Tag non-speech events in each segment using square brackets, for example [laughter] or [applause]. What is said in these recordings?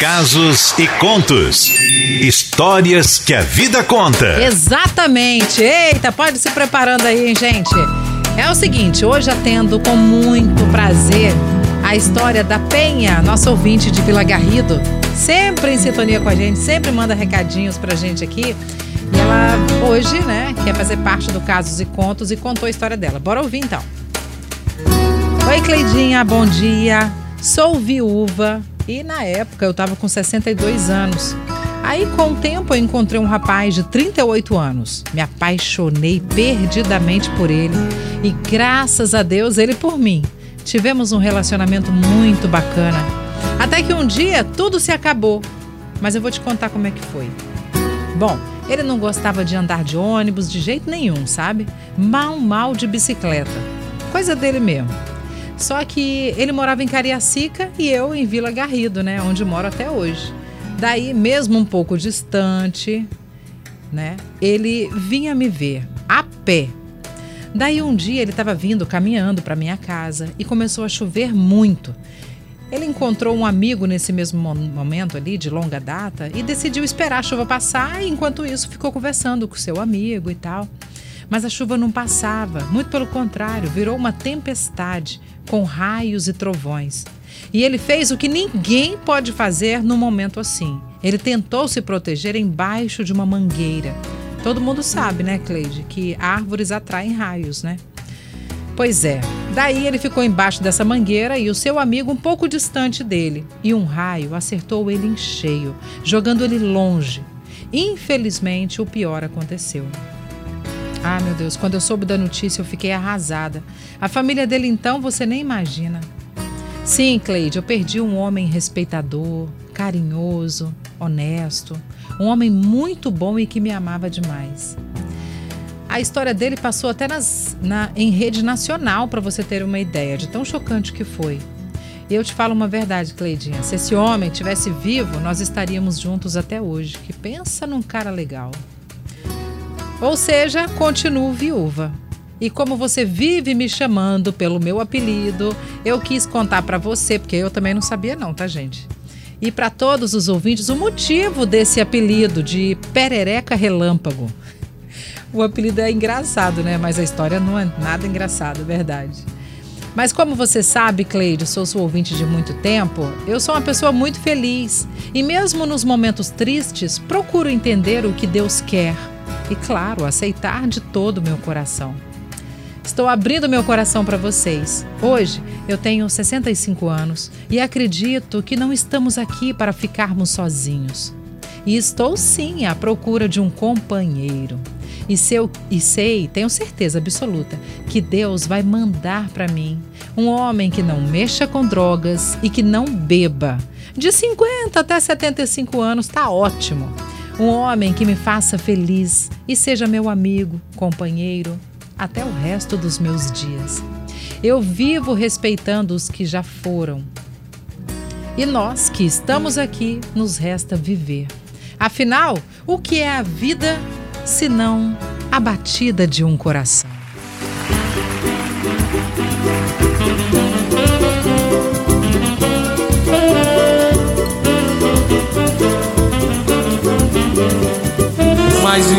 Casos e contos. Histórias que a vida conta. Exatamente. Eita, pode se preparando aí, hein, gente. É o seguinte, hoje atendo com muito prazer a história da Penha, nossa ouvinte de Vila Garrido, sempre em sintonia com a gente, sempre manda recadinhos pra gente aqui. E ela hoje, né, quer fazer parte do Casos e Contos e contou a história dela. Bora ouvir então. Oi, Cleidinha, bom dia. Sou viúva, e na época eu estava com 62 anos. Aí, com o tempo, eu encontrei um rapaz de 38 anos. Me apaixonei perdidamente por ele e, graças a Deus, ele por mim. Tivemos um relacionamento muito bacana. Até que um dia tudo se acabou. Mas eu vou te contar como é que foi. Bom, ele não gostava de andar de ônibus de jeito nenhum, sabe? Mal, mal de bicicleta. Coisa dele mesmo. Só que ele morava em Cariacica e eu em Vila Garrido, né, onde moro até hoje. Daí, mesmo um pouco distante, né, ele vinha me ver a pé. Daí um dia ele estava vindo caminhando para minha casa e começou a chover muito. Ele encontrou um amigo nesse mesmo momento ali, de longa data, e decidiu esperar a chuva passar, e enquanto isso ficou conversando com seu amigo e tal. Mas a chuva não passava, muito pelo contrário, virou uma tempestade, com raios e trovões. E ele fez o que ninguém pode fazer num momento assim. Ele tentou se proteger embaixo de uma mangueira. Todo mundo sabe, né, Cleide, que árvores atraem raios, né? Pois é. Daí ele ficou embaixo dessa mangueira e o seu amigo um pouco distante dele. E um raio acertou ele em cheio, jogando ele longe. Infelizmente, o pior aconteceu. Ah, meu Deus, quando eu soube da notícia eu fiquei arrasada. A família dele então você nem imagina. Sim, Cleide, eu perdi um homem respeitador, carinhoso, honesto, um homem muito bom e que me amava demais. A história dele passou até nas, na, em rede nacional, para você ter uma ideia de tão chocante que foi. E eu te falo uma verdade, Cleidinha. Se esse homem tivesse vivo, nós estaríamos juntos até hoje. Que pensa num cara legal. Ou seja, continuo viúva. E como você vive me chamando pelo meu apelido, eu quis contar para você, porque eu também não sabia não, tá, gente? E para todos os ouvintes, o motivo desse apelido de Perereca Relâmpago. [laughs] O apelido é engraçado, né? Mas a história não é nada engraçada, é verdade. Mas como você sabe, Cleide, sou sua ouvinte de muito tempo, eu sou uma pessoa muito feliz. E mesmo nos momentos tristes, procuro entender o que Deus quer e, claro, aceitar de todo o meu coração. Estou abrindo meu coração para vocês. Hoje eu tenho 65 anos e acredito que não estamos aqui para ficarmos sozinhos. E estou sim à procura de um companheiro. E, e sei, tenho certeza absoluta, que Deus vai mandar para mim um homem que não mexa com drogas e que não beba. De 50 até 75 anos está ótimo um homem que me faça feliz e seja meu amigo, companheiro, até o resto dos meus dias. Eu vivo respeitando os que já foram. E nós que estamos aqui, nos resta viver. Afinal, o que é a vida senão a batida de um coração?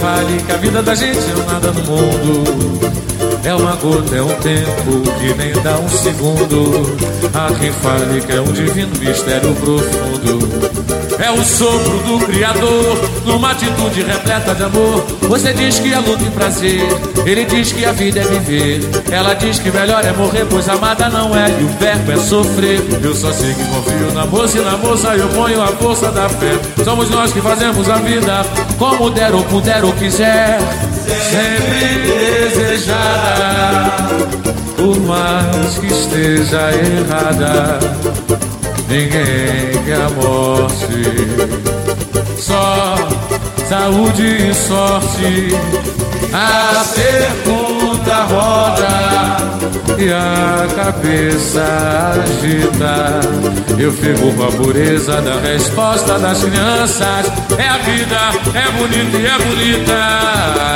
Fale que a vida da gente é nada no mundo. É uma gota, é um tempo que nem dá um segundo. Há quem fale que é um divino mistério profundo. É o sopro do Criador, numa atitude repleta de amor. Você diz que a luta e prazer, ele diz que a vida é viver. Ela diz que melhor é morrer, pois amada não é, e o verbo é sofrer. Eu só sei que confio na moça e na moça eu ponho a força da fé. Somos nós que fazemos a vida como der ou puder ou quiser. Sempre desejada, por mais que esteja errada. Ninguém quer a morte, só saúde e sorte. A pergunta roda e a cabeça agita. Eu fico com a pureza da resposta das crianças. É a vida, é bonita e é bonita.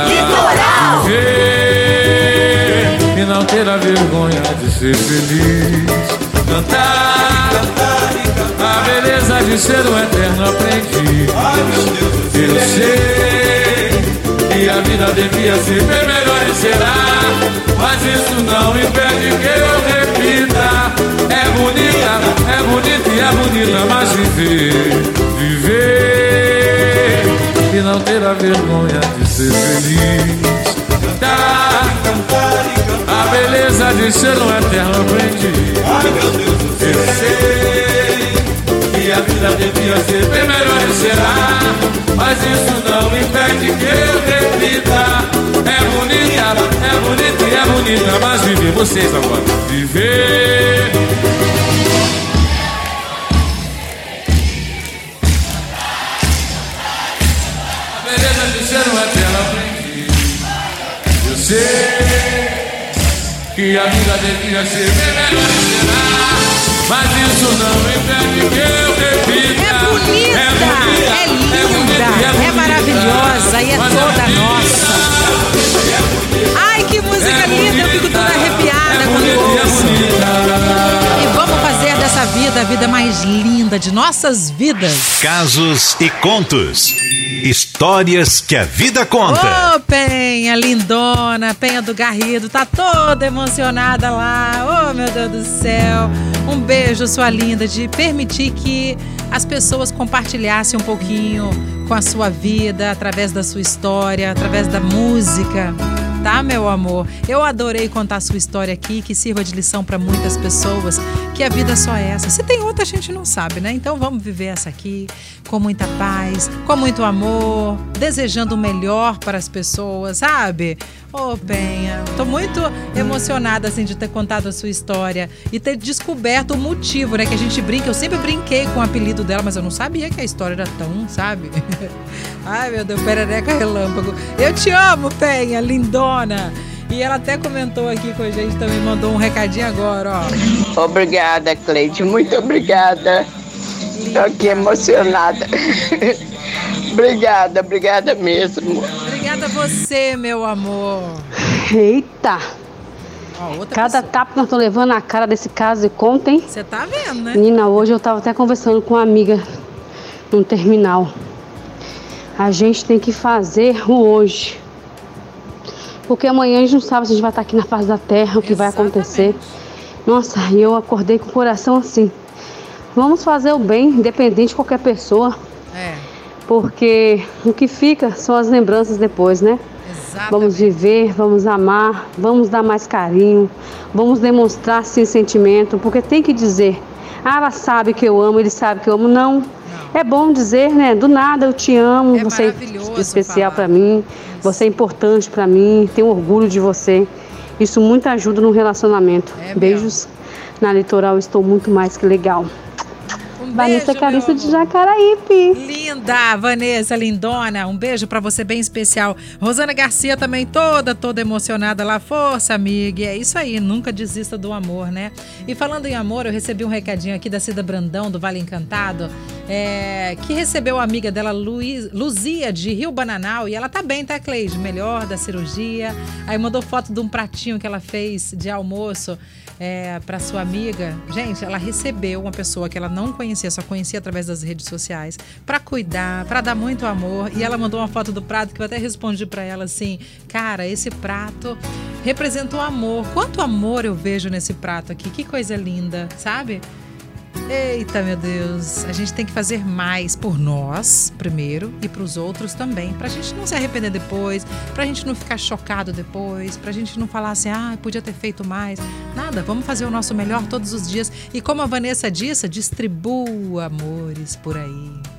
Litoral! Viver e não ter a vergonha de ser feliz. Cantar, cantar e cantar. A beleza de ser um eterno aprendiz. Ai, meu Deus, Eu sei que a vida devia ser e será. Mas isso não impede que eu repita. É bonita, é bonita e é bonita, mas viver, viver e não ter a vergonha de ser feliz. Cantar, a beleza de ser um eterno aprendiz. Ai, meu Deus do Eu céu. sei que a vida devia ser bem melhor e será, mas isso não impede que eu repita. É bonita, é bonita e é bonita, mas viver vocês agora. Viver. A beleza de ser um eterno aprendiz. Eu sei que a vida devia ser melhor será, mas isso não impede que eu repita. É bonita, é linda, é maravilhosa e é Mas toda bonita, dessa vida mais linda de nossas vidas. Casos e contos. Histórias que a vida conta. Ô, Penha, lindona, Penha do Garrido, tá toda emocionada lá. Ô, meu Deus do céu. Um beijo, sua linda, de permitir que as pessoas compartilhassem um pouquinho com a sua vida, através da sua história, através da música. Tá, meu amor? Eu adorei contar sua história aqui, que sirva de lição para muitas pessoas, que a vida é só essa. Se tem outra, a gente não sabe, né? Então vamos viver essa aqui com muita paz, com muito amor, desejando o melhor para as pessoas, sabe? Ô, Penha, tô muito emocionada assim de ter contado a sua história e ter descoberto o motivo, né? Que a gente brinca. Eu sempre brinquei com o apelido dela, mas eu não sabia que a história era tão, sabe? [laughs] Ai, meu Deus, perereca relâmpago. Eu te amo, Penha, lindona. E ela até comentou aqui com a gente também, mandou um recadinho agora, ó. Obrigada, Cleide. Muito obrigada. Estou aqui emocionada. [laughs] obrigada, obrigada mesmo. Obrigada a você, meu amor. Eita! Ó, Cada pessoa. tapa que nós tô levando na cara desse caso de conta, hein? Você tá vendo, né? Menina, hoje eu tava até conversando com uma amiga num terminal. A gente tem que fazer o hoje. Porque amanhã a gente não sabe se a gente vai estar aqui na face da terra, o que vai acontecer. Nossa, e eu acordei com o coração assim. Vamos fazer o bem, independente de qualquer pessoa. É, Porque o que fica são as lembranças depois, né? exatamente. Vamos viver, vamos amar, vamos dar mais carinho, vamos demonstrar sim sentimento, porque tem que dizer. Ah, ela sabe que eu amo, ele sabe que eu amo. Não. É bom dizer, né? Do nada eu te amo, É você é especial para mim, você é importante para mim, tenho orgulho de você. Isso muito ajuda no relacionamento. É mesmo. Beijos. Na litoral estou muito mais que legal. Um Vanessa beijo, Carissa de. Jacaraípe. Linda, Vanessa, lindona. Um beijo pra você bem especial. Rosana Garcia também toda, toda emocionada lá. Força, amiga. É isso aí, nunca desista do amor, né? E falando em amor, eu recebi um recadinho aqui da Cida Brandão, do Vale Encantado, é, que recebeu a amiga dela, Luiz, Luzia, de Rio Bananal. E ela tá bem, tá, Cleide? Melhor da cirurgia. Aí mandou foto de um pratinho que ela fez de almoço é, para sua amiga. Gente, ela recebeu uma pessoa que ela não conhecia, só conhecia através das redes sociais, para cuidar, para dar muito amor. E ela mandou uma foto do prato que eu até respondi para ela assim: Cara, esse prato representa o amor. Quanto amor eu vejo nesse prato aqui, que coisa linda, sabe? Eita, meu Deus, a gente tem que fazer mais por nós, primeiro, e para os outros também, pra gente não se arrepender depois, pra gente não ficar chocado depois, pra gente não falar assim, ah, podia ter feito mais. Nada, vamos fazer o nosso melhor todos os dias. E como a Vanessa disse, distribua amores por aí.